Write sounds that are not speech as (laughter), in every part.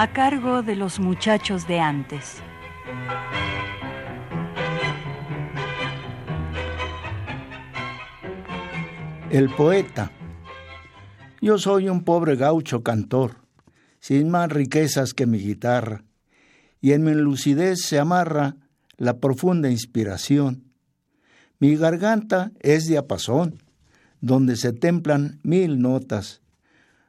A cargo de los muchachos de antes. El poeta. Yo soy un pobre gaucho cantor, sin más riquezas que mi guitarra, y en mi lucidez se amarra la profunda inspiración. Mi garganta es diapasón, donde se templan mil notas.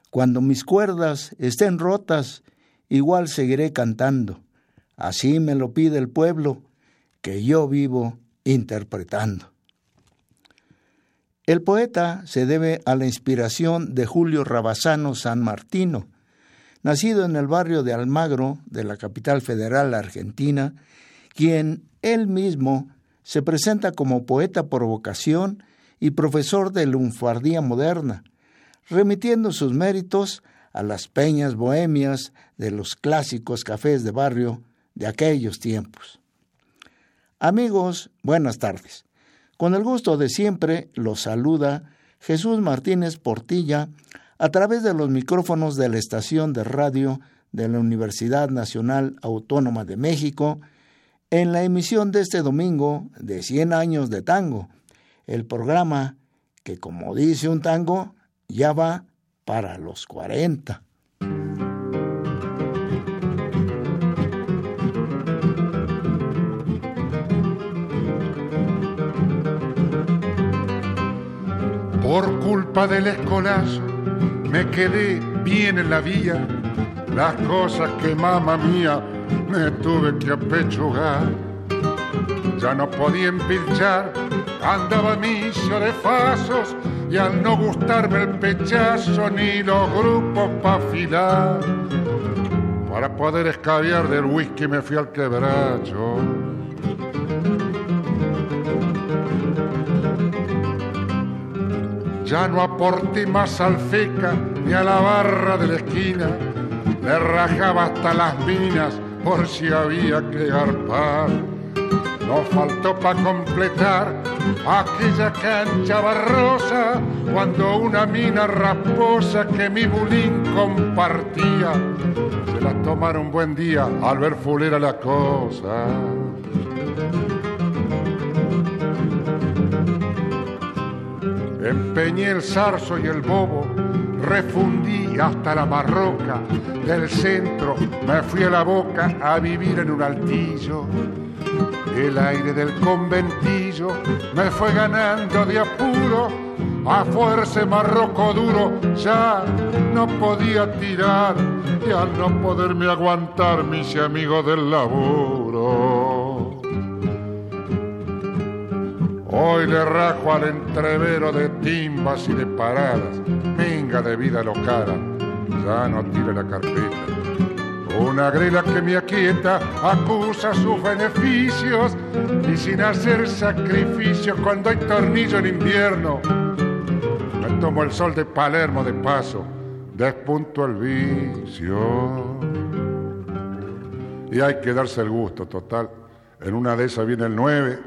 Cuando mis cuerdas estén rotas, igual seguiré cantando. Así me lo pide el pueblo que yo vivo interpretando. El poeta se debe a la inspiración de Julio Rabasano San Martino, nacido en el barrio de Almagro de la capital federal argentina, quien él mismo se presenta como poeta por vocación y profesor de lunfardía moderna, remitiendo sus méritos a las peñas bohemias de los clásicos cafés de barrio de aquellos tiempos. Amigos, buenas tardes. Con el gusto de siempre los saluda Jesús Martínez Portilla a través de los micrófonos de la estación de radio de la Universidad Nacional Autónoma de México en la emisión de este domingo de 100 años de tango, el programa que como dice un tango ya va para los 40. Por culpa del escolazo me quedé bien en la vía, las cosas que mamá mía me tuve que apechugar. Ya no podía empilchar, andaba misio de fasos y al no gustarme el pechazo ni los grupos pa' afilar, para poder escabiar del whisky me fui al quebracho. Ya no aporté más al feca ni a la barra de la esquina, me rajaba hasta las minas por si había que garpar. No faltó para completar aquella cancha barrosa cuando una mina rasposa que mi bulín compartía se la tomaron buen día al ver fulera la cosa. Empeñé el zarzo y el bobo, refundí hasta la marroca, del centro. Me fui a la boca a vivir en un altillo. El aire del conventillo me fue ganando de apuro, a fuerza marroco duro ya no podía tirar y al no poderme aguantar mis amigos del laburo. Hoy le rajo al entrevero de timbas y de paradas, de vida lo cara, ya no tire la carpeta una grela que me aquieta acusa sus beneficios y sin hacer sacrificio cuando hay tornillo en invierno. Me tomo el sol de Palermo de paso, despunto el vicio. Y hay que darse el gusto, total. En una de esas viene el 9,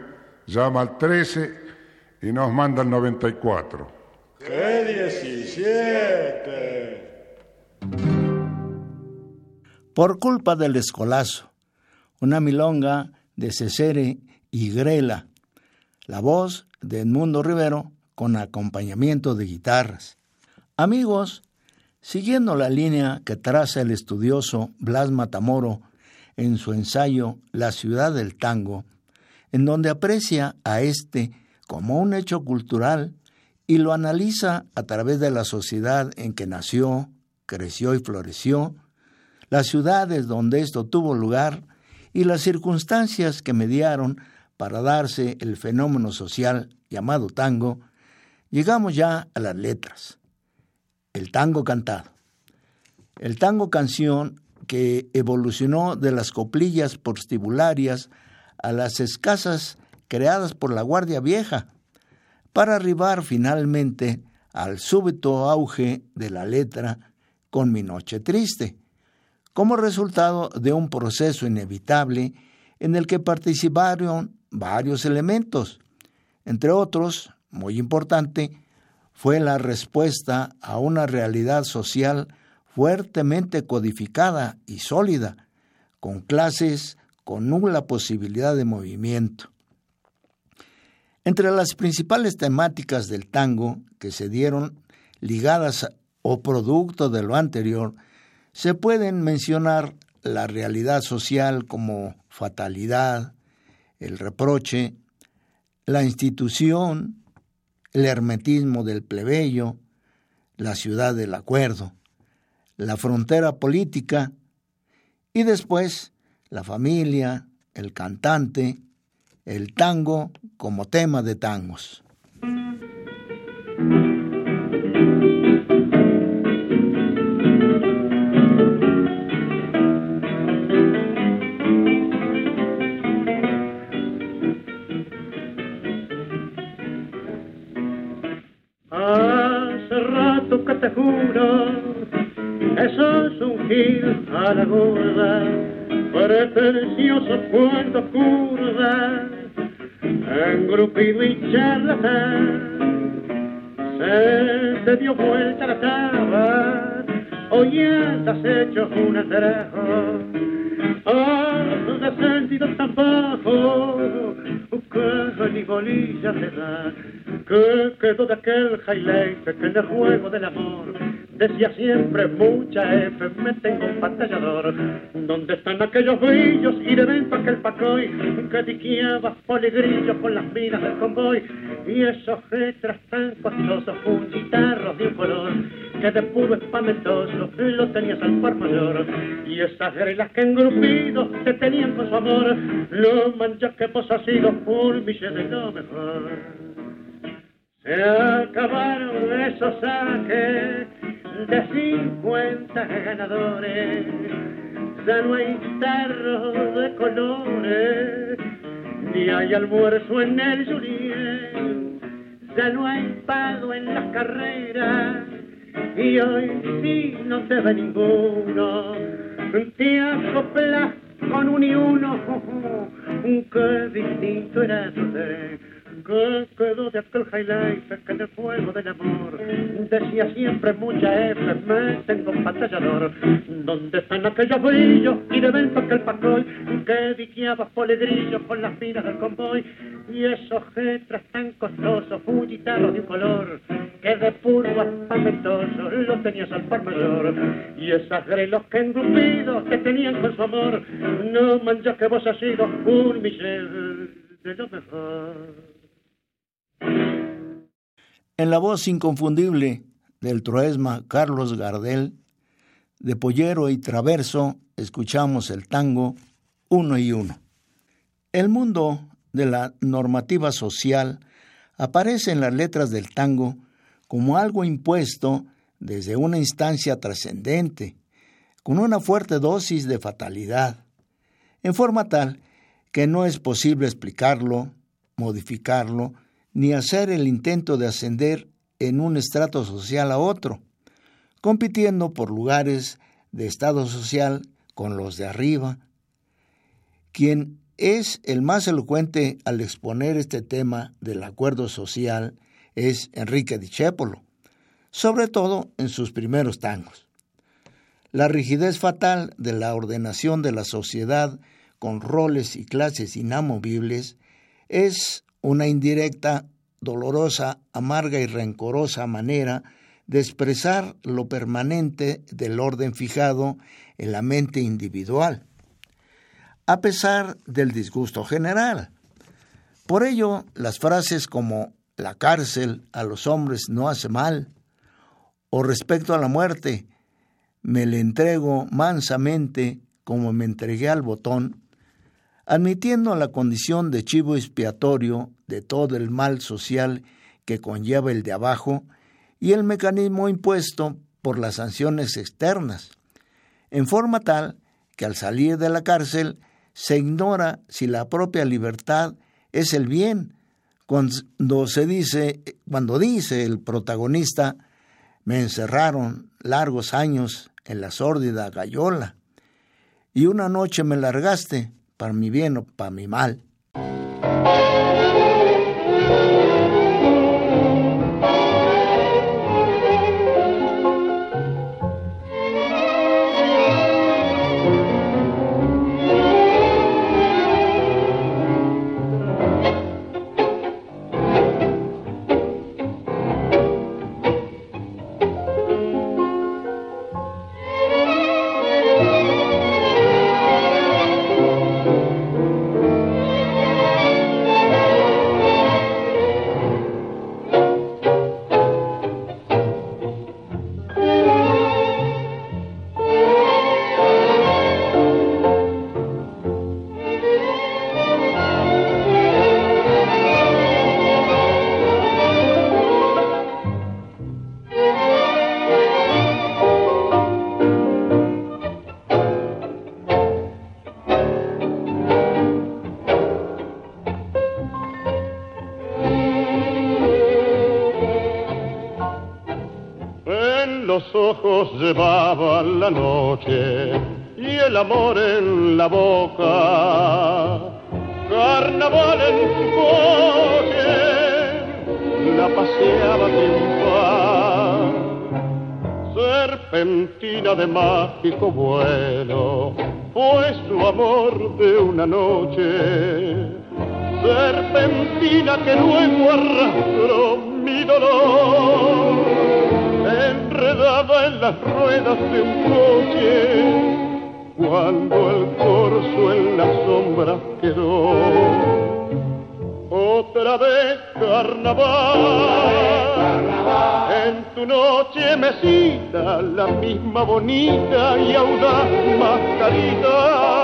llama al 13 y nos manda el 94. ¡Qué 17! por culpa del escolazo, una milonga de Cesere y Grela, la voz de Edmundo Rivero con acompañamiento de guitarras. Amigos, siguiendo la línea que traza el estudioso Blas Matamoro en su ensayo La ciudad del tango, en donde aprecia a este como un hecho cultural y lo analiza a través de la sociedad en que nació, creció y floreció, las ciudades donde esto tuvo lugar y las circunstancias que mediaron para darse el fenómeno social llamado tango, llegamos ya a las letras. El tango cantado. El tango canción que evolucionó de las coplillas postibularias a las escasas creadas por la Guardia Vieja, para arribar finalmente al súbito auge de la letra con mi noche triste, como resultado de un proceso inevitable en el que participaron varios elementos. Entre otros, muy importante, fue la respuesta a una realidad social fuertemente codificada y sólida, con clases con nula posibilidad de movimiento. Entre las principales temáticas del tango que se dieron ligadas o producto de lo anterior, se pueden mencionar la realidad social como fatalidad, el reproche, la institución, el hermetismo del plebeyo, la ciudad del acuerdo, la frontera política y después la familia, el cantante, el tango como tema de tangos. Hace rato que te juro, eso es un gil a la gorda pretencioso cuando curva, engrupido y charlatán, se te dio vuelta la taba, hoy has hecho un atrajo, has descendido tan bajo, que ni bolilla te da, que quedó de aquel highlight que en el juego del amor Decía siempre mucha F, me tengo un pantallador. ¿Dónde están aquellos brillos y de venta aquel pacoy que diqueaba poligrillos con las minas del convoy? Y esos retras tan costosos, un guitarro de un color que de puro espamentoso lo tenías al par mayor. Y esas grelas que engrupidos te tenían con su amor, lo manchas que vos has sido un de lo mejor. Se acabaron esos saques de 50 ganadores, ya no hay tarros de colores, ni hay almuerzo en el Julien, ya no hay pago en las carreras, y hoy sí no te ve ninguno, te acoplas con un y uno, (laughs) que distinto era tu que quedó de aquel highlight que en el fuego del amor decía siempre mucha F, me tengo un pantallador. ¿Dónde están aquellos brillos y de vento aquel pacoy que diqueaba polegrillos con las minas del convoy? Y esos jetras tan costosos, un guitarro de un color que de puro aspamentoso lo tenías al par mayor. Y esas grelos que engrupidos te tenían con su amor, no manches que vos has sido un Michel de lo mejor. En la voz inconfundible del troesma Carlos Gardel, de Pollero y Traverso, escuchamos el tango Uno y Uno. El mundo de la normativa social aparece en las letras del tango como algo impuesto desde una instancia trascendente, con una fuerte dosis de fatalidad, en forma tal que no es posible explicarlo, modificarlo ni hacer el intento de ascender en un estrato social a otro, compitiendo por lugares de estado social con los de arriba. Quien es el más elocuente al exponer este tema del acuerdo social es Enrique Dichépolo, sobre todo en sus primeros tangos. La rigidez fatal de la ordenación de la sociedad con roles y clases inamovibles es una indirecta, dolorosa, amarga y rencorosa manera de expresar lo permanente del orden fijado en la mente individual, a pesar del disgusto general. Por ello, las frases como la cárcel a los hombres no hace mal, o respecto a la muerte, me le entrego mansamente como me entregué al botón, admitiendo la condición de chivo expiatorio de todo el mal social que conlleva el de abajo y el mecanismo impuesto por las sanciones externas, en forma tal que al salir de la cárcel se ignora si la propia libertad es el bien, cuando se dice, cuando dice el protagonista, me encerraron largos años en la sórdida gallola, y una noche me largaste, para mi bien o para mi mal. En las ruedas de un coche, cuando el corso en la sombra quedó. Otra vez carnaval, en tu noche me cita la misma bonita y audaz mascarita.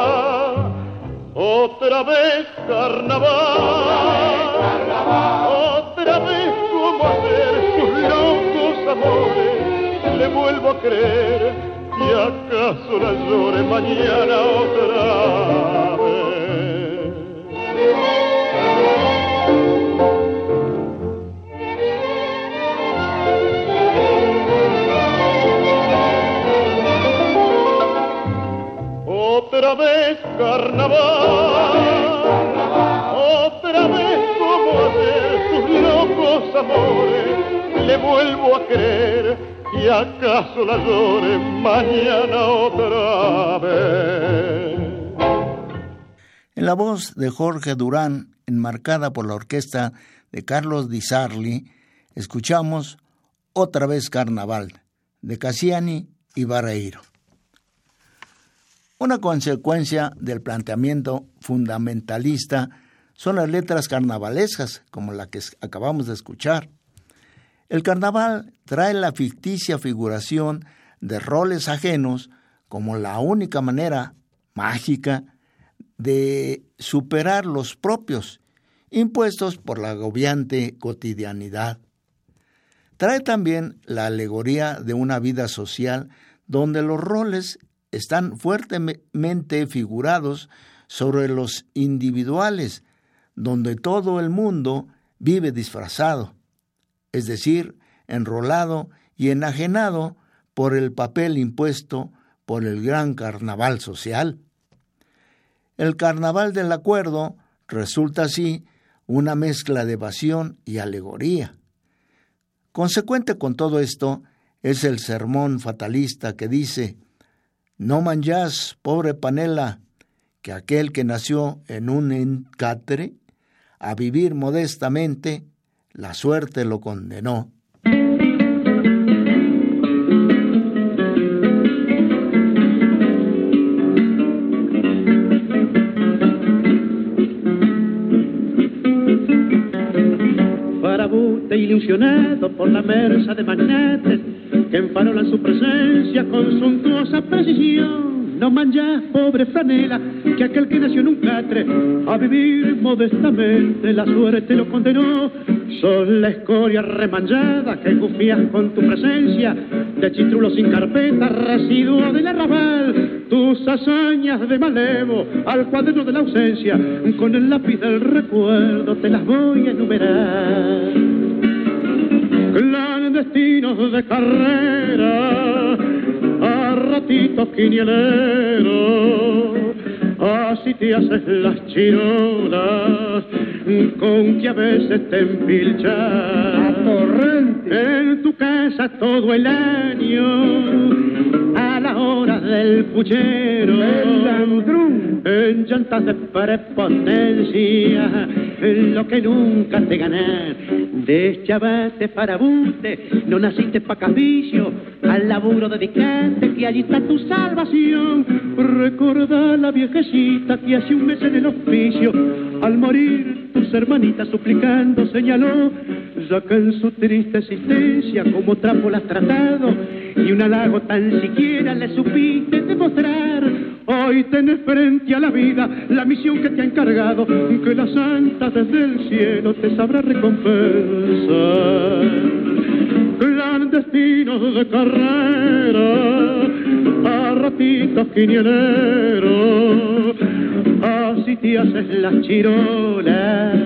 Otra vez carnaval, otra vez como hacer sus locos amores le vuelvo a creer y acaso la llore mañana otra vez. Otra vez carnaval, otra vez como hacer sus locos amores, le vuelvo a creer y acaso la llore mañana otra vez. En la voz de Jorge Durán, enmarcada por la orquesta de Carlos Di Sarli, escuchamos Otra vez Carnaval, de Cassiani y Barreiro. Una consecuencia del planteamiento fundamentalista son las letras carnavalescas, como la que acabamos de escuchar. El carnaval trae la ficticia figuración de roles ajenos como la única manera mágica de superar los propios, impuestos por la agobiante cotidianidad. Trae también la alegoría de una vida social donde los roles están fuertemente figurados sobre los individuales, donde todo el mundo vive disfrazado es decir, enrolado y enajenado por el papel impuesto por el gran carnaval social. El carnaval del acuerdo resulta así una mezcla de evasión y alegoría. Consecuente con todo esto es el sermón fatalista que dice, no manjás, pobre panela, que aquel que nació en un encatre, a vivir modestamente, la suerte lo condenó. Farabute ilusionado por la mersa de magnetes que enfarolan su presencia con suntuosa precisión no manchas, pobre franela, que aquel que nació en un catre, a vivir modestamente, la suerte lo condenó. Son la escoria remanchada que confías con tu presencia, de chitrulo sin carpeta, residuo del arrabal, tus hazañas de malevo al cuaderno de la ausencia, con el lápiz del recuerdo te las voy a enumerar. Clandestinos de carrera, a ratitos quinieleros, así te haces las chirolas con que a veces te empilchas. En tu casa todo el año, hora del puchero, en llantas de prepotencia, en lo que nunca te ganas. Deschavate para buste, no naciste pa' capricio, al laburo dedicate, que allí está tu salvación. Recordá la viejecita que hace un mes en el oficio, al morir tus hermanitas suplicando señaló, ya que en su triste existencia como trapo la tratado, y un halago tan siquiera le supiste demostrar. Hoy tenés frente a la vida la misión que te ha encargado, que la santa desde el cielo te sabrá recompensar. Clandestinos de carrera, a ratitos te haces las chirolas,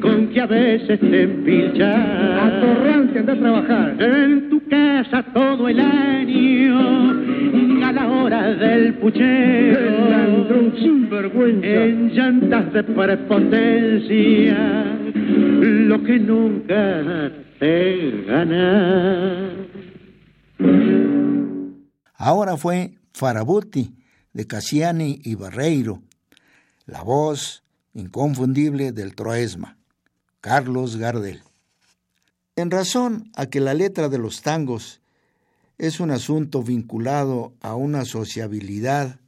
con que a veces te empilchas. Atorrante, anda a trabajar. En tu casa todo el año, a la hora del puchero. Ladrón sin vergüenza. En llantas de prepotencia, lo que nunca te gana. Ahora fue Farabuti de Cassiani y Barreiro, la voz inconfundible del Troesma, Carlos Gardel. En razón a que la letra de los tangos es un asunto vinculado a una sociabilidad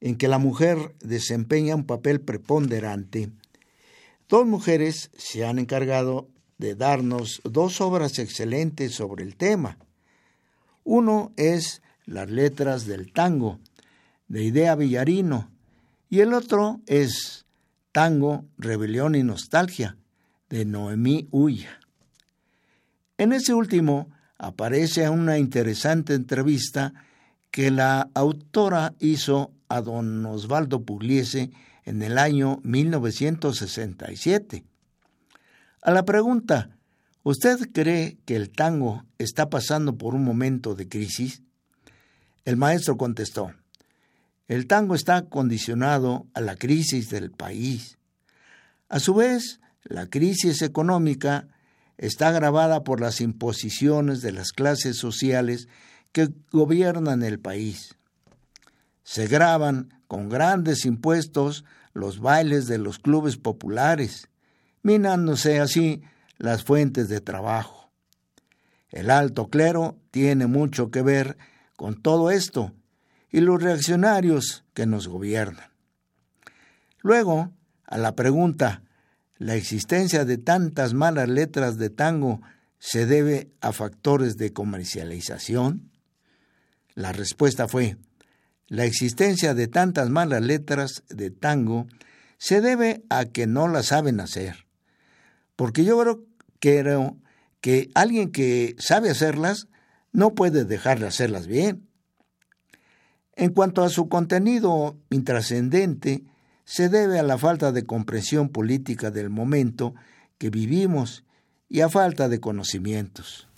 en que la mujer desempeña un papel preponderante, dos mujeres se han encargado de darnos dos obras excelentes sobre el tema. Uno es Las letras del tango, de Idea Villarino, y el otro es Tango, Rebelión y Nostalgia, de Noemí Ulla. En ese último aparece una interesante entrevista que la autora hizo a don Osvaldo Pugliese en el año 1967. A la pregunta, ¿usted cree que el tango está pasando por un momento de crisis? El maestro contestó, el tango está condicionado a la crisis del país. A su vez, la crisis económica está agravada por las imposiciones de las clases sociales que gobiernan el país. Se graban con grandes impuestos los bailes de los clubes populares, minándose así las fuentes de trabajo. El alto clero tiene mucho que ver con todo esto y los reaccionarios que nos gobiernan. Luego, a la pregunta, ¿la existencia de tantas malas letras de tango se debe a factores de comercialización? La respuesta fue, la existencia de tantas malas letras de tango se debe a que no las saben hacer. Porque yo creo que, alguien que sabe hacerlas no puede dejar de hacerlas bien. En cuanto a su contenido intrascendente, se debe a la falta de comprensión política del momento que vivimos y a falta de conocimientos.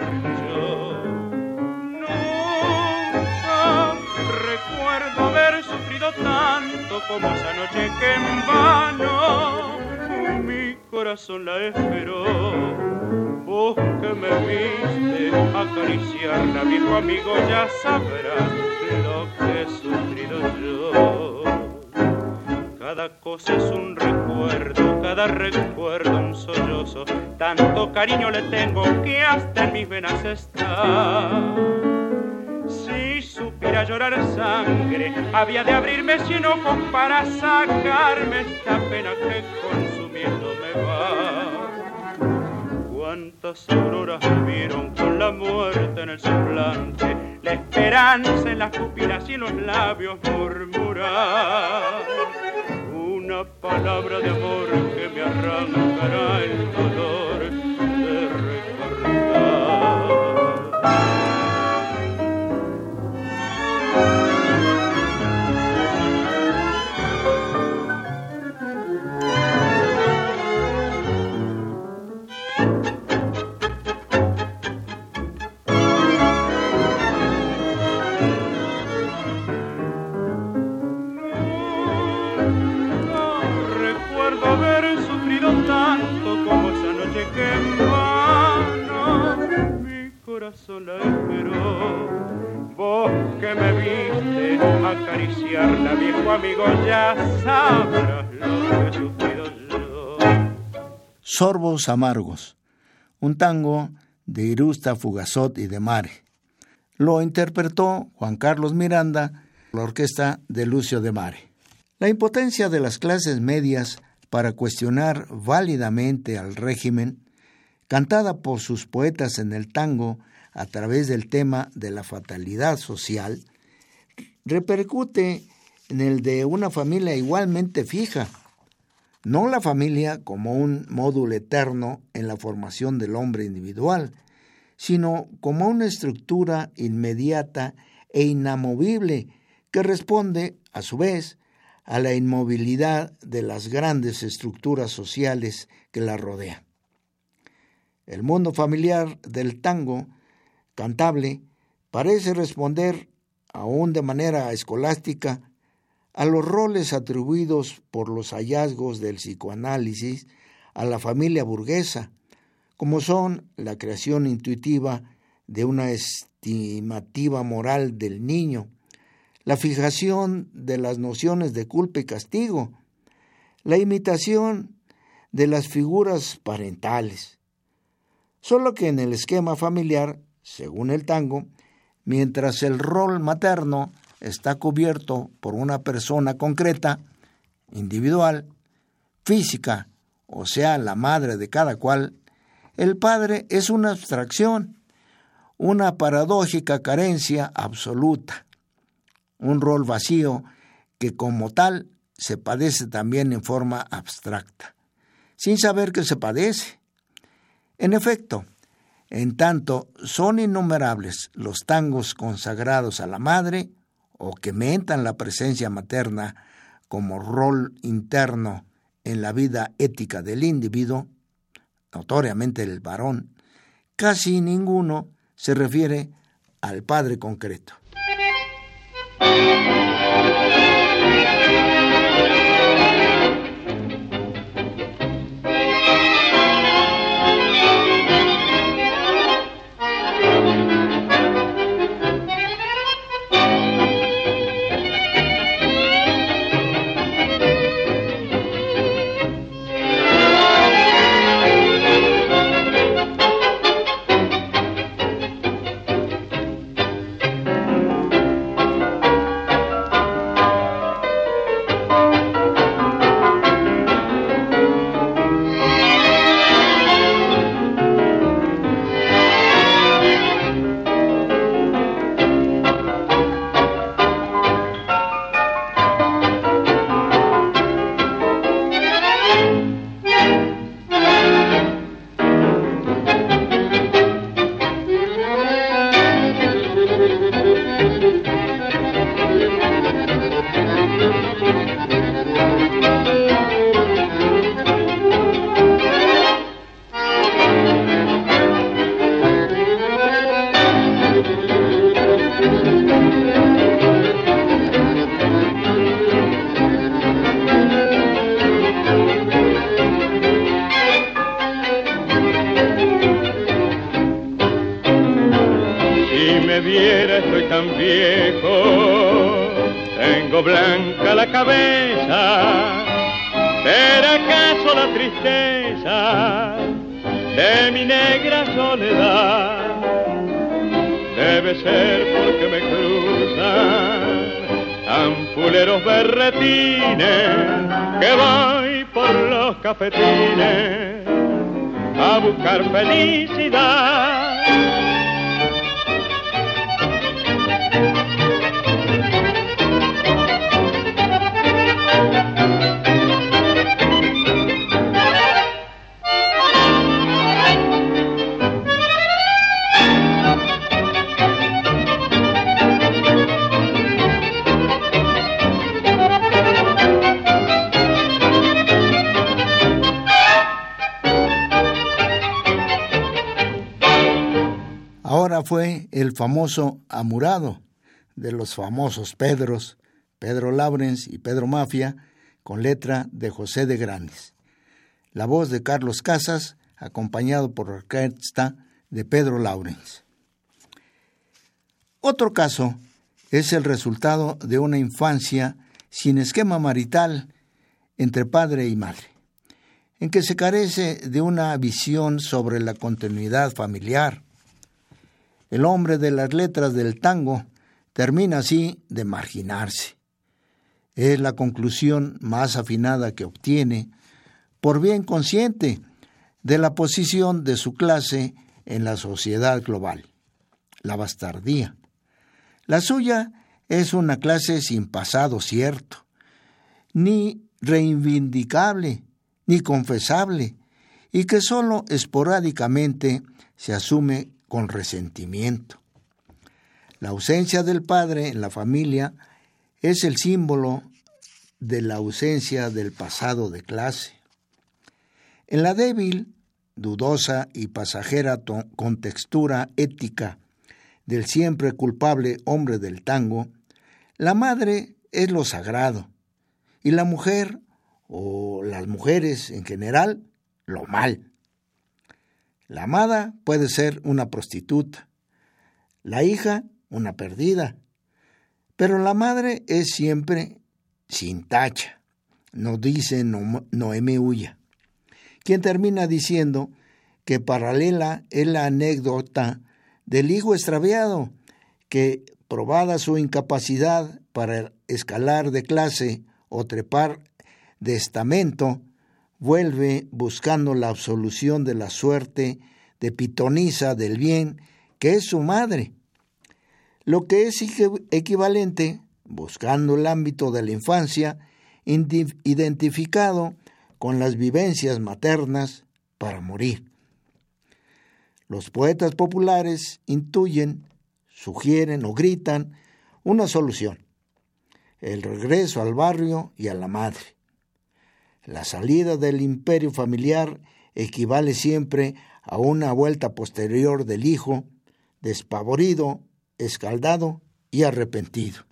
Se marchó. Nunca recuerdo haber sufrido tanto como esa noche que en vano mi corazón la esperó Vos que me viste acariciarla, viejo amigo, ya sabrás lo que he sufrido yo. Cada cosa es un recuerdo, cada recuerdo un sollozo. Tanto cariño le tengo que hasta en mis venas está. Si supiera llorar sangre, había de abrirme cien ojos para sacarme esta pena que consumiendo me va cuántas auroras vieron con la muerte en el semblante, la esperanza en las pupilas y en los labios murmurar una palabra de amor que me arrancará el dolor de recordar. Sorbos Amargos, un tango de Irusta Fugazot y de Mare. Lo interpretó Juan Carlos Miranda, la orquesta de Lucio de Mare. La impotencia de las clases medias para cuestionar válidamente al régimen, cantada por sus poetas en el tango a través del tema de la fatalidad social, repercute en el de una familia igualmente fija, no la familia como un módulo eterno en la formación del hombre individual, sino como una estructura inmediata e inamovible que responde, a su vez, a la inmovilidad de las grandes estructuras sociales que la rodean. El mundo familiar del tango cantable parece responder, aún de manera escolástica, a los roles atribuidos por los hallazgos del psicoanálisis a la familia burguesa, como son la creación intuitiva de una estimativa moral del niño, la fijación de las nociones de culpa y castigo, la imitación de las figuras parentales. Solo que en el esquema familiar según el tango, mientras el rol materno está cubierto por una persona concreta, individual, física, o sea, la madre de cada cual, el padre es una abstracción, una paradójica carencia absoluta, un rol vacío que como tal se padece también en forma abstracta, sin saber que se padece. En efecto, en tanto, son innumerables los tangos consagrados a la madre o que mentan la presencia materna como rol interno en la vida ética del individuo, notoriamente el varón, casi ninguno se refiere al padre concreto. Viejo, tengo blanca la cabeza. ¿Será acaso la tristeza de mi negra soledad? Debe ser porque me cruzan ampuleros berretines que voy por los cafetines a buscar felicidad. El famoso Amurado de los famosos Pedros, Pedro Laurens y Pedro Mafia, con letra de José de Grandes. La voz de Carlos Casas, acompañado por orquesta de Pedro Laurens. Otro caso es el resultado de una infancia sin esquema marital entre padre y madre, en que se carece de una visión sobre la continuidad familiar, el hombre de las letras del tango termina así de marginarse. Es la conclusión más afinada que obtiene, por bien consciente, de la posición de su clase en la sociedad global, la bastardía. La suya es una clase sin pasado cierto, ni reivindicable, ni confesable, y que sólo esporádicamente se asume con resentimiento. La ausencia del padre en la familia es el símbolo de la ausencia del pasado de clase. En la débil, dudosa y pasajera contextura ética del siempre culpable hombre del tango, la madre es lo sagrado y la mujer, o las mujeres en general, lo mal. La amada puede ser una prostituta, la hija una perdida, pero la madre es siempre sin tacha, nos dice Noemí Ulla, quien termina diciendo que paralela es la anécdota del hijo extraviado, que, probada su incapacidad para escalar de clase o trepar de estamento, vuelve buscando la absolución de la suerte de pitonisa del bien, que es su madre. Lo que es equivalente, buscando el ámbito de la infancia, identificado con las vivencias maternas para morir. Los poetas populares intuyen, sugieren o gritan una solución, el regreso al barrio y a la madre. La salida del imperio familiar equivale siempre a una vuelta posterior del hijo, despavorido, escaldado y arrepentido.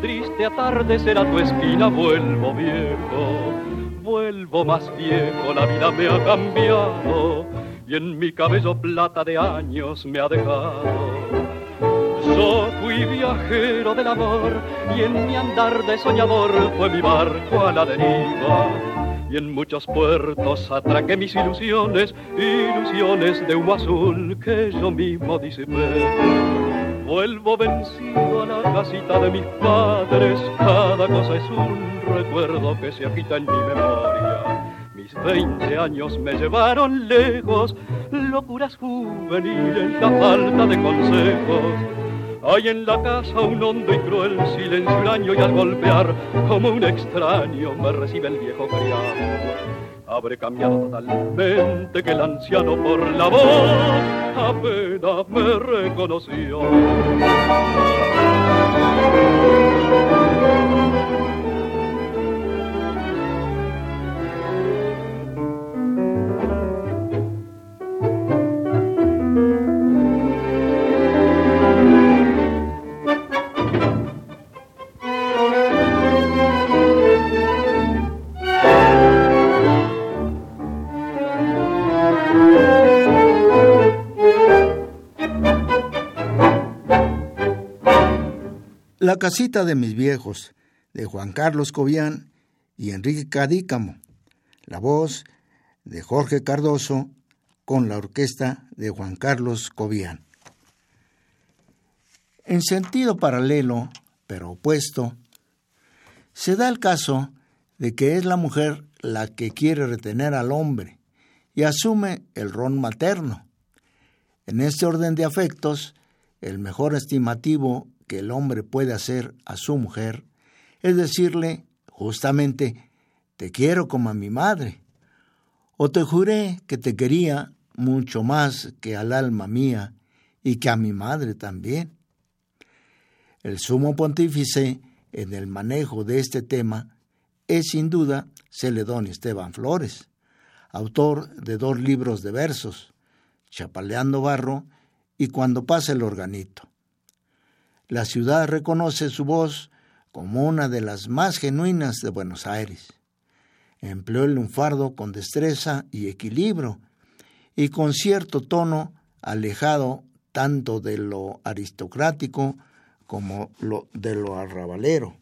Triste atardecer a tu esquina vuelvo viejo, vuelvo más viejo, la vida me ha cambiado y en mi cabello plata de años me ha dejado. Yo fui viajero del amor y en mi andar de soñador fue mi barco a la deriva. y en muchos puertos atraqué mis ilusiones, ilusiones de humo azul que yo mismo disipé. Vuelvo vencido a la casita de mis padres, cada cosa es un recuerdo que se agita en mi memoria. Mis veinte años me llevaron lejos, locuras juveniles, la falta de consejos. Hay en la casa un hondo y cruel silencio año y al golpear como un extraño me recibe el viejo criado habré cambiado totalmente que el anciano por la voz apenas me reconoció. La casita de mis viejos, de Juan Carlos Cobian y Enrique Cadícamo. La voz de Jorge Cardoso con la orquesta de Juan Carlos Cobian. En sentido paralelo, pero opuesto, se da el caso de que es la mujer la que quiere retener al hombre y asume el ron materno. En este orden de afectos, el mejor estimativo que el hombre puede hacer a su mujer es decirle justamente, te quiero como a mi madre, o te juré que te quería mucho más que al alma mía y que a mi madre también. El sumo pontífice en el manejo de este tema es sin duda Celedón Esteban Flores, autor de dos libros de versos, Chapaleando Barro y Cuando pasa el organito la ciudad reconoce su voz como una de las más genuinas de Buenos Aires. Empleó el lunfardo con destreza y equilibrio y con cierto tono alejado tanto de lo aristocrático como de lo arrabalero.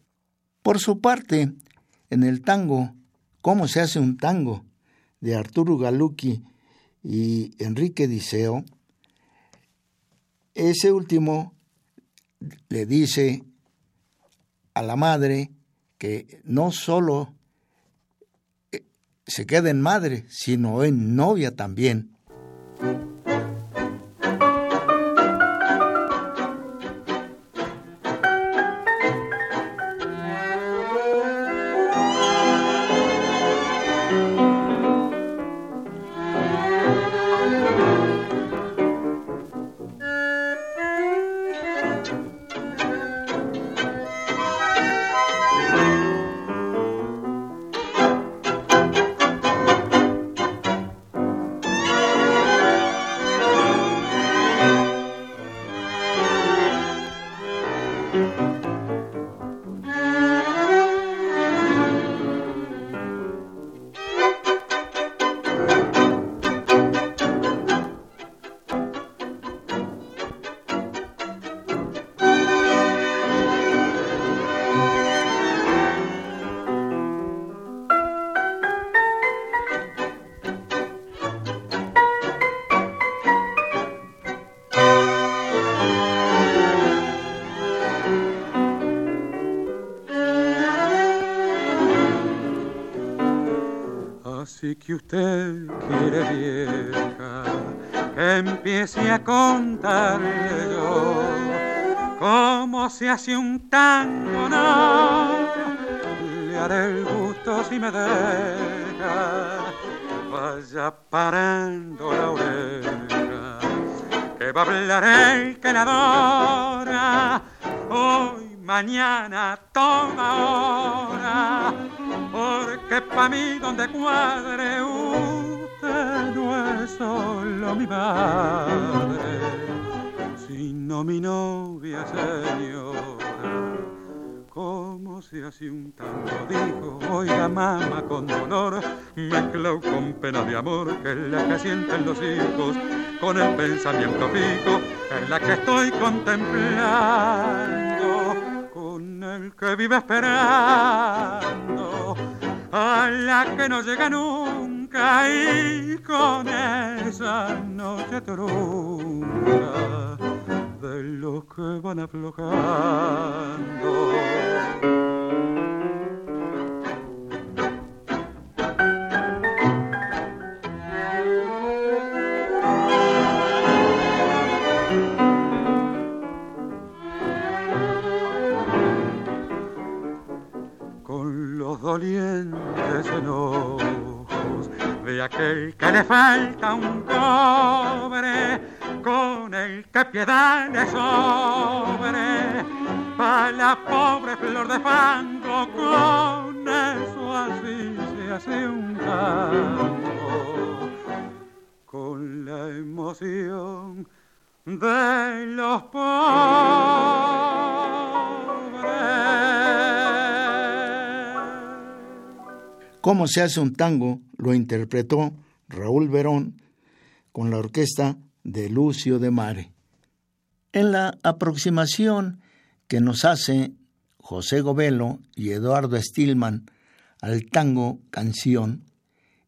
Por su parte, en el tango, ¿Cómo se hace un tango? de Arturo Galucci y Enrique Diceo, ese último le dice a la madre que no solo eh, se queda en madre, sino en novia también. Usted quiere vieja, que empiece a contarle yo cómo se hace un tango, no, le haré el gusto si me deja, vaya parando la oreja, que va a hablar el que la adora, hoy, mañana, toda hora porque pa' mí donde cuadre usted no es solo mi madre, sino mi novia señora. ¿Cómo se hace un tango? Dijo, oiga mamá con dolor, mezclado con pena de amor, que es la que sienten los hijos, con el pensamiento fijo, en la que estoy contemplando, con el que vive esperando a la que no llega nunca y con esa noche trunca de los que van aflojando. Falta un cobre con el que piedad le sobre. Para la pobre flor de fango con eso así se hace un tango con la emoción de los pobres. Cómo se hace un tango lo interpretó Raúl Verón con la orquesta de Lucio de Mare. En la aproximación que nos hace José Govelo y Eduardo Stillman al tango canción,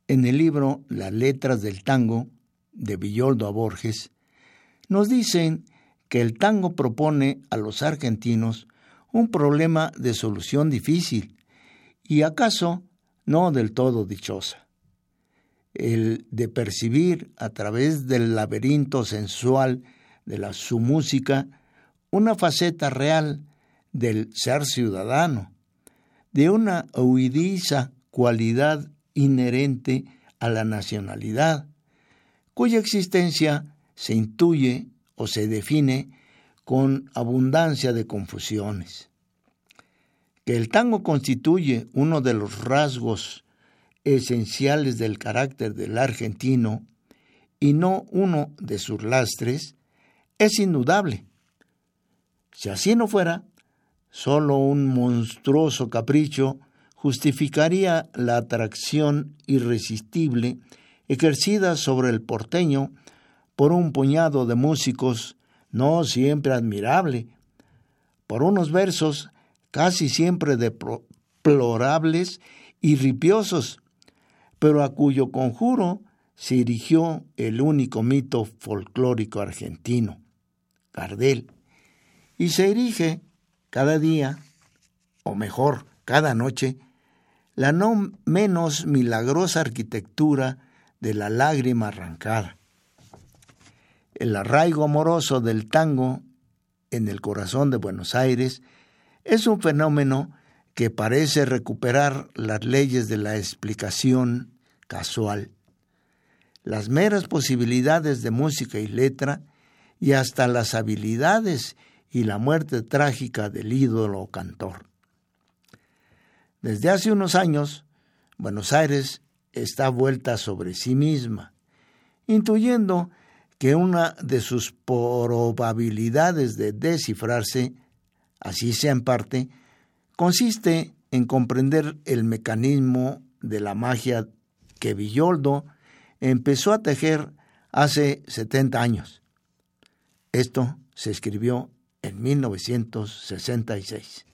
en el libro Las letras del tango de Villoldo a Borges, nos dicen que el tango propone a los argentinos un problema de solución difícil y acaso no del todo dichosa. El de percibir a través del laberinto sensual de la, su música una faceta real del ser ciudadano, de una huidiza cualidad inherente a la nacionalidad, cuya existencia se intuye o se define con abundancia de confusiones. Que el tango constituye uno de los rasgos esenciales del carácter del argentino y no uno de sus lastres, es indudable. Si así no fuera, solo un monstruoso capricho justificaría la atracción irresistible ejercida sobre el porteño por un puñado de músicos no siempre admirable, por unos versos casi siempre deplorables y ripiosos, pero a cuyo conjuro se erigió el único mito folclórico argentino, Gardel, y se erige cada día, o mejor, cada noche, la no menos milagrosa arquitectura de la lágrima arrancada. El arraigo amoroso del tango en el corazón de Buenos Aires es un fenómeno que parece recuperar las leyes de la explicación casual, las meras posibilidades de música y letra y hasta las habilidades y la muerte trágica del ídolo cantor. Desde hace unos años, Buenos Aires está vuelta sobre sí misma, intuyendo que una de sus probabilidades de descifrarse así sea en parte, consiste en comprender el mecanismo de la magia que Villoldo empezó a tejer hace 70 años. Esto se escribió en 1966.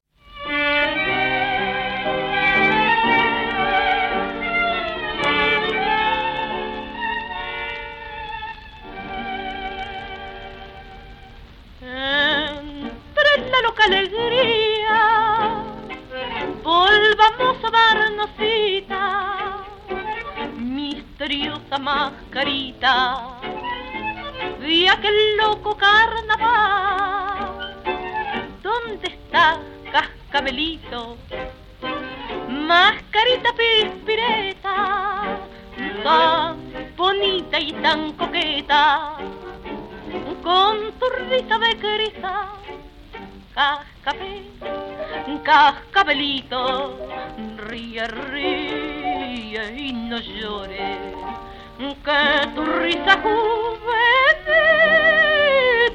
Volvamos a darnos cita, misteriosa mascarita de aquel loco carnaval. ¿Dónde está cascabelito? Mascarita pispireta, tan bonita y tan coqueta, con tu risa de cristal cascabel, cascabelito, ríe, ríe y no llores, que tu risa juvenil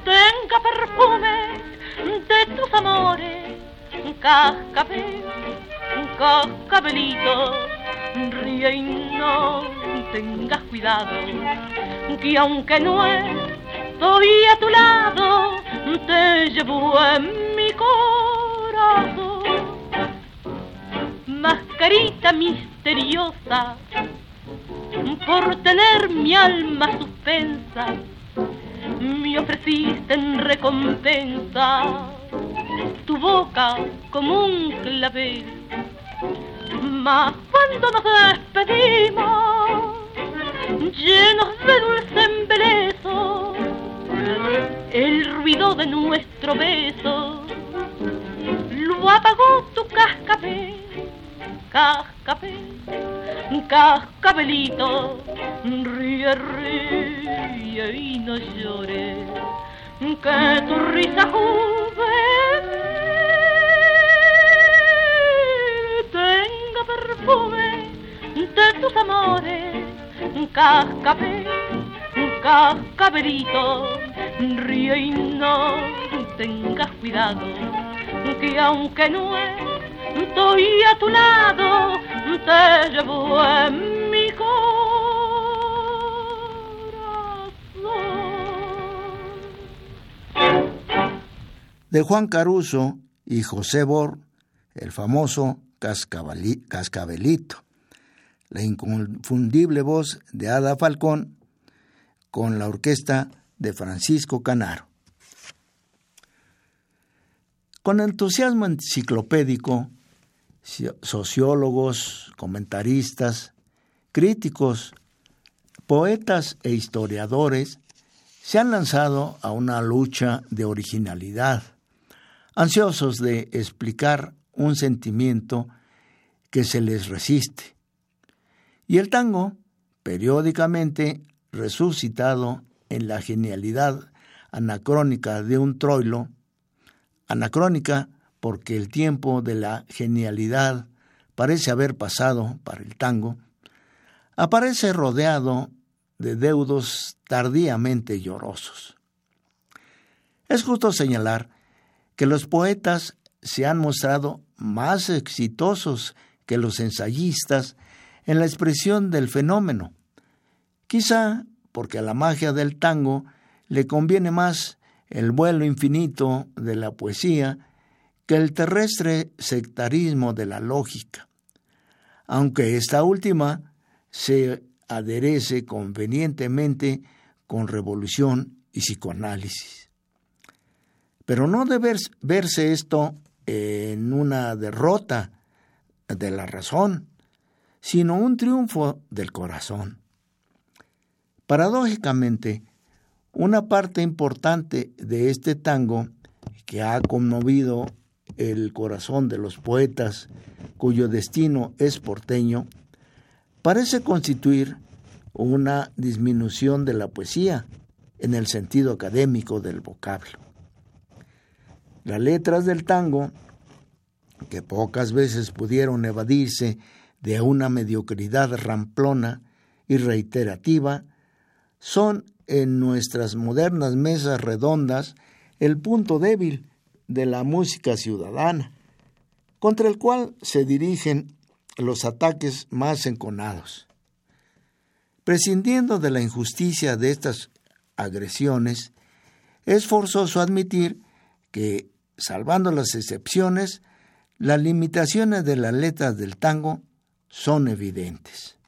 tenga perfume de tus amores, cascabel, cascabelito, ríe y no tengas cuidado, que aunque no estoy a tu lado, te llevo en corazón. Mascarita misteriosa por tener mi alma suspensa. Me ofreciste en recompensa tu boca como un clavel. Mas cuando nos despedimos, llenos de dulce embeleso, el ruido de nuestro beso lo apagó tu cascabel, cascabel, cascabelito, ríe, ríe y no llores, que tu risa joven tenga perfume de tus amores, cascabel, cascabelito, ríe y no tengas cuidado, que aunque no estoy a tu lado, te llevo en mi corazón. De Juan Caruso y José Bor, el famoso Cascabelito, la inconfundible voz de Ada Falcón con la orquesta de Francisco Canaro. Con entusiasmo enciclopédico, sociólogos, comentaristas, críticos, poetas e historiadores se han lanzado a una lucha de originalidad, ansiosos de explicar un sentimiento que se les resiste. Y el tango, periódicamente resucitado en la genialidad anacrónica de un troilo, anacrónica porque el tiempo de la genialidad parece haber pasado para el tango, aparece rodeado de deudos tardíamente llorosos. Es justo señalar que los poetas se han mostrado más exitosos que los ensayistas en la expresión del fenómeno, quizá porque a la magia del tango le conviene más el vuelo infinito de la poesía que el terrestre sectarismo de la lógica, aunque esta última se aderece convenientemente con revolución y psicoanálisis. Pero no debe verse esto en una derrota de la razón, sino un triunfo del corazón. Paradójicamente, una parte importante de este tango que ha conmovido el corazón de los poetas cuyo destino es porteño, parece constituir una disminución de la poesía en el sentido académico del vocablo. Las letras del tango, que pocas veces pudieron evadirse de una mediocridad ramplona y reiterativa, son en nuestras modernas mesas redondas el punto débil de la música ciudadana, contra el cual se dirigen los ataques más enconados. Prescindiendo de la injusticia de estas agresiones, es forzoso admitir que, salvando las excepciones, las limitaciones de las letras del tango son evidentes.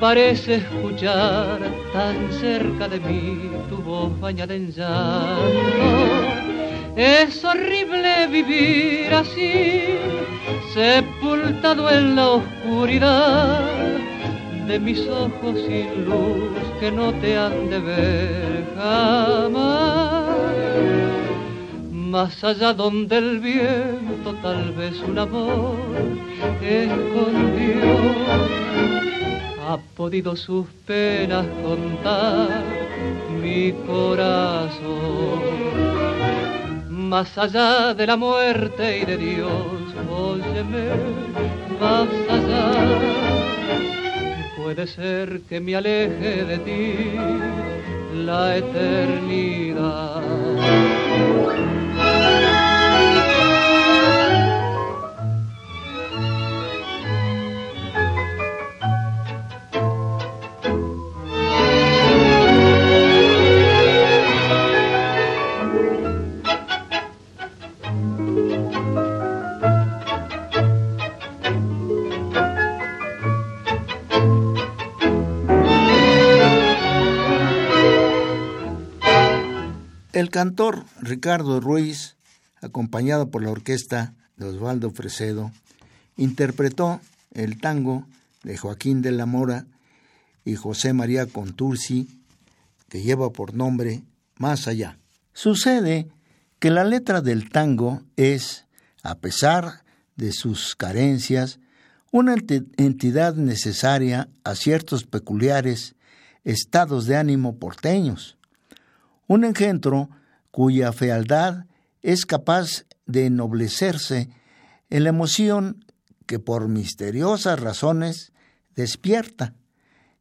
Parece escuchar tan cerca de mí tu voz bañada en llanto. Es horrible vivir así, sepultado en la oscuridad de mis ojos sin luz que no te han de ver jamás más allá donde el viento tal vez un amor escondió. Ha podido sus penas contar mi corazón. Más allá de la muerte y de Dios, óyeme, más allá. Puede ser que me aleje de ti la eternidad. El cantor Ricardo Ruiz, acompañado por la orquesta de Osvaldo Fresedo, interpretó el tango de Joaquín de la Mora y José María Contursi, que lleva por nombre Más allá. Sucede que la letra del tango es, a pesar de sus carencias, una entidad necesaria a ciertos peculiares estados de ánimo porteños un engendro cuya fealdad es capaz de ennoblecerse en la emoción que por misteriosas razones despierta,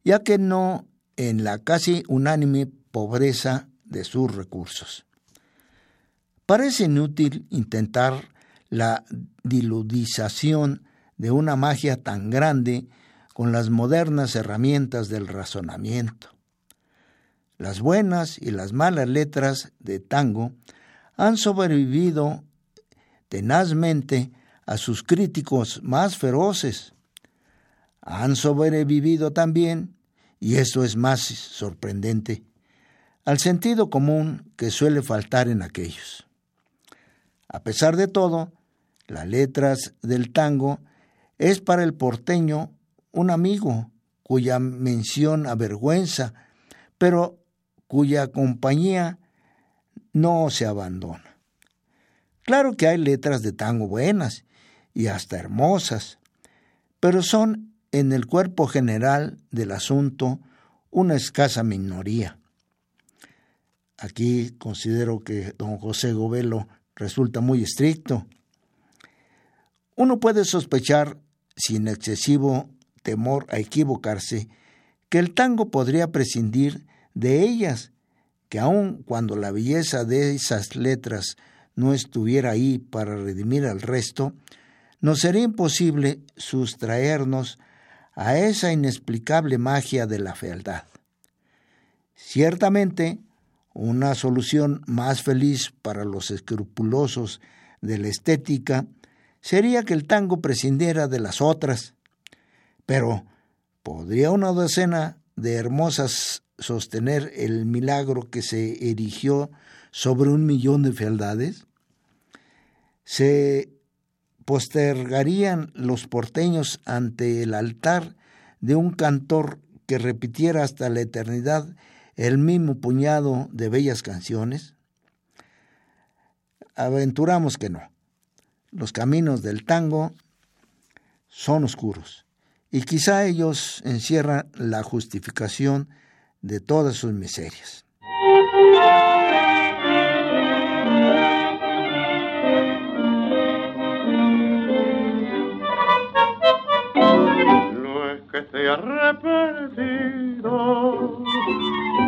ya que no en la casi unánime pobreza de sus recursos. Parece inútil intentar la diludización de una magia tan grande con las modernas herramientas del razonamiento. Las buenas y las malas letras de tango han sobrevivido tenazmente a sus críticos más feroces. Han sobrevivido también, y esto es más sorprendente, al sentido común que suele faltar en aquellos. A pesar de todo, las letras del tango es para el porteño un amigo cuya mención avergüenza, pero cuya compañía no se abandona. Claro que hay letras de tango buenas y hasta hermosas, pero son en el cuerpo general del asunto una escasa minoría. Aquí considero que don José Govelo resulta muy estricto. Uno puede sospechar, sin excesivo temor a equivocarse, que el tango podría prescindir de ellas, que aun cuando la belleza de esas letras no estuviera ahí para redimir al resto, nos sería imposible sustraernos a esa inexplicable magia de la fealdad. Ciertamente, una solución más feliz para los escrupulosos de la estética sería que el tango prescindiera de las otras, pero ¿podría una docena de hermosas sostener el milagro que se erigió sobre un millón de fealdades? ¿Se postergarían los porteños ante el altar de un cantor que repitiera hasta la eternidad el mismo puñado de bellas canciones? Aventuramos que no. Los caminos del tango son oscuros y quizá ellos encierran la justificación de todas sus miserias. No es que esté arrepentido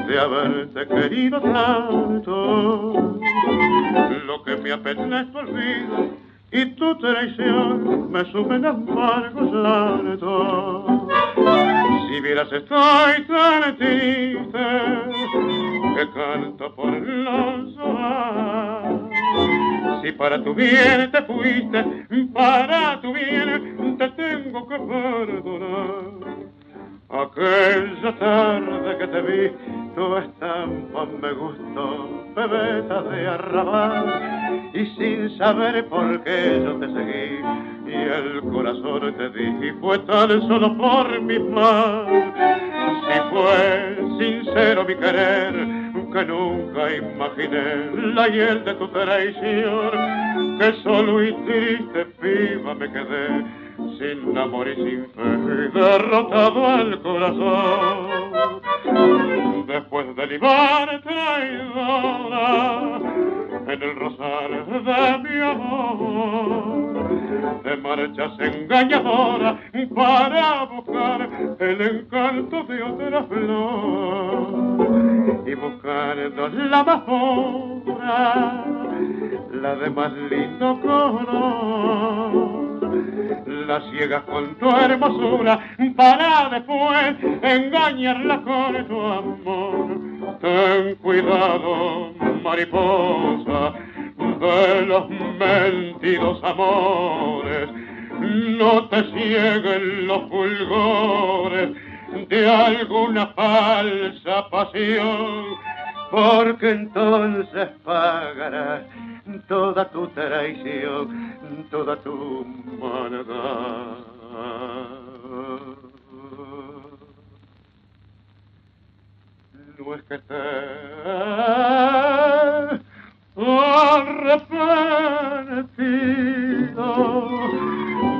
de haberte querido tanto, lo que me apetece es olvido y tu traición me suben amargos largos. Si vieras estoy tan triste que canto por los Si para tu bien te fuiste, para tu bien te tengo que perdonar. Aquella tarde que te vi, tu estampa me gustó, bebeta de arrabal, y sin saber por qué yo te seguí, y el corazón te di, y fue tan solo por mi mal. Si fue sincero mi querer, que nunca imaginé la hiel de tu traición, que solo y triste viva me quedé sin amor y sin fe, derrotado al corazón. Después de libar traidora en el rosal de mi amor, de marchas engañadora para buscar el encanto de otra flor y buscando la más la de más lindo color la ciegas con tu hermosura para después engañarla con tu amor. Ten cuidado, mariposa, de los mentidos amores. No te cieguen los fulgores de alguna falsa pasión, porque entonces pagarás toda tu traición, toda tu maldad. No es que te arrepentido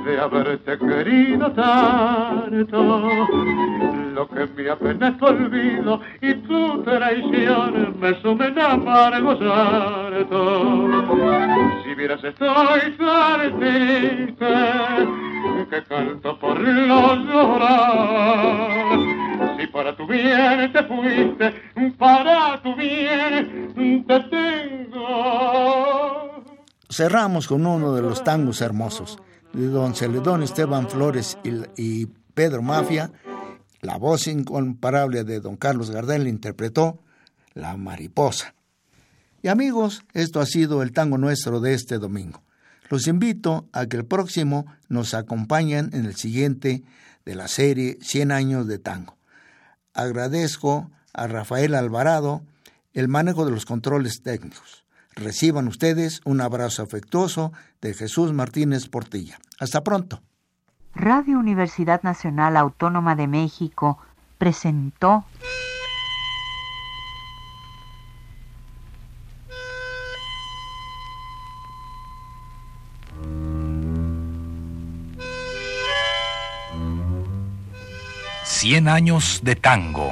de haberte querido tanto. Lo que me apena es tu olvido y tu traición me sumen amargo harto. Si vieras estoy tan triste que canto por los llorar. Si para tu bien te fuiste, para tu bien te tengo. Cerramos con uno de los tangos hermosos don Celedón Esteban Flores y, Pedro Mafia, la voz incomparable de don Carlos Gardel interpretó La Mariposa. Y amigos, esto ha sido el tango nuestro de este domingo. Los invito a que el próximo nos acompañen en el siguiente de la serie 100 años de tango. Agradezco a Rafael Alvarado el manejo de los controles técnicos. Reciban ustedes un abrazo afectuoso de Jesús Martínez Portilla. Hasta pronto. Radio Universidad Nacional Autónoma de México presentó Cien años de tango.